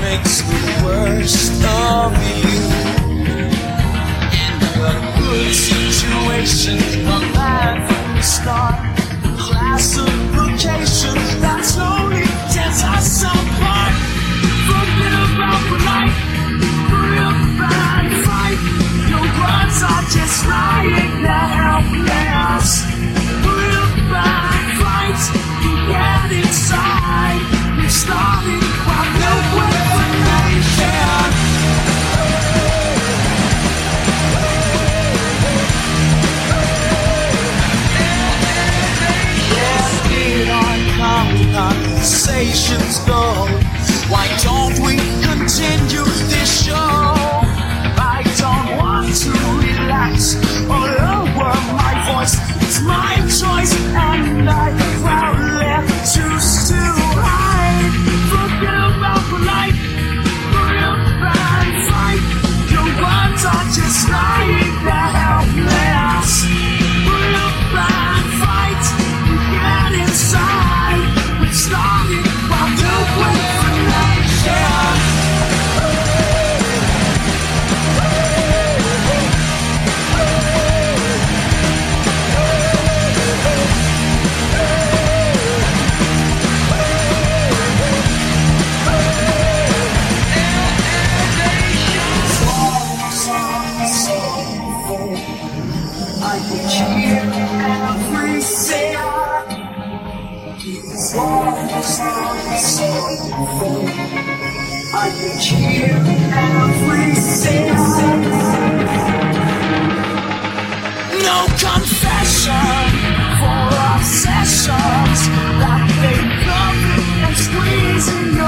makes the conversations I you every sense? No confession for obsessions that they love and squeezing your